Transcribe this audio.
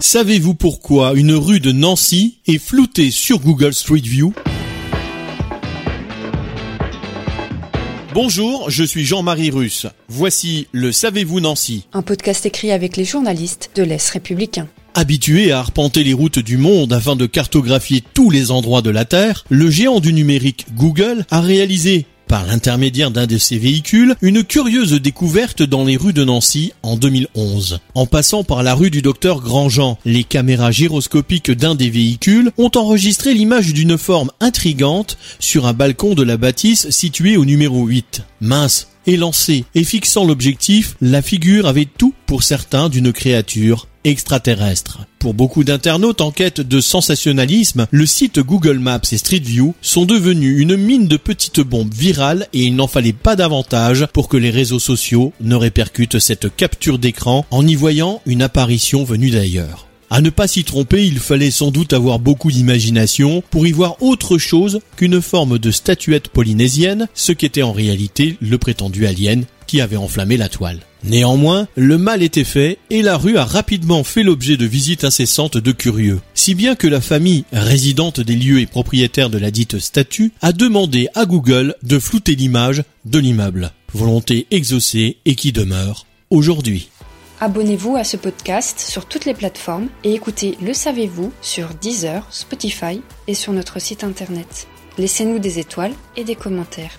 Savez-vous pourquoi une rue de Nancy est floutée sur Google Street View? Bonjour, je suis Jean-Marie Russe. Voici le Savez-vous Nancy Un podcast écrit avec les journalistes de l'Est républicain. Habitué à arpenter les routes du monde afin de cartographier tous les endroits de la Terre, le géant du numérique Google a réalisé par l'intermédiaire d'un de ses véhicules, une curieuse découverte dans les rues de Nancy en 2011. En passant par la rue du docteur Grandjean, les caméras gyroscopiques d'un des véhicules ont enregistré l'image d'une forme intrigante sur un balcon de la bâtisse situé au numéro 8. Mince, élancé et fixant l'objectif, la figure avait tout pour certains d'une créature extraterrestre. Pour beaucoup d'internautes en quête de sensationnalisme, le site Google Maps et Street View sont devenus une mine de petites bombes virales et il n'en fallait pas davantage pour que les réseaux sociaux ne répercutent cette capture d'écran en y voyant une apparition venue d'ailleurs. À ne pas s'y tromper, il fallait sans doute avoir beaucoup d'imagination pour y voir autre chose qu'une forme de statuette polynésienne, ce qu'était en réalité le prétendu alien qui avait enflammé la toile. Néanmoins, le mal était fait et la rue a rapidement fait l'objet de visites incessantes de curieux. Si bien que la famille, résidente des lieux et propriétaire de la dite statue, a demandé à Google de flouter l'image de l'immeuble. Volonté exaucée et qui demeure aujourd'hui. Abonnez-vous à ce podcast sur toutes les plateformes et écoutez Le Savez-vous sur Deezer, Spotify et sur notre site internet. Laissez-nous des étoiles et des commentaires.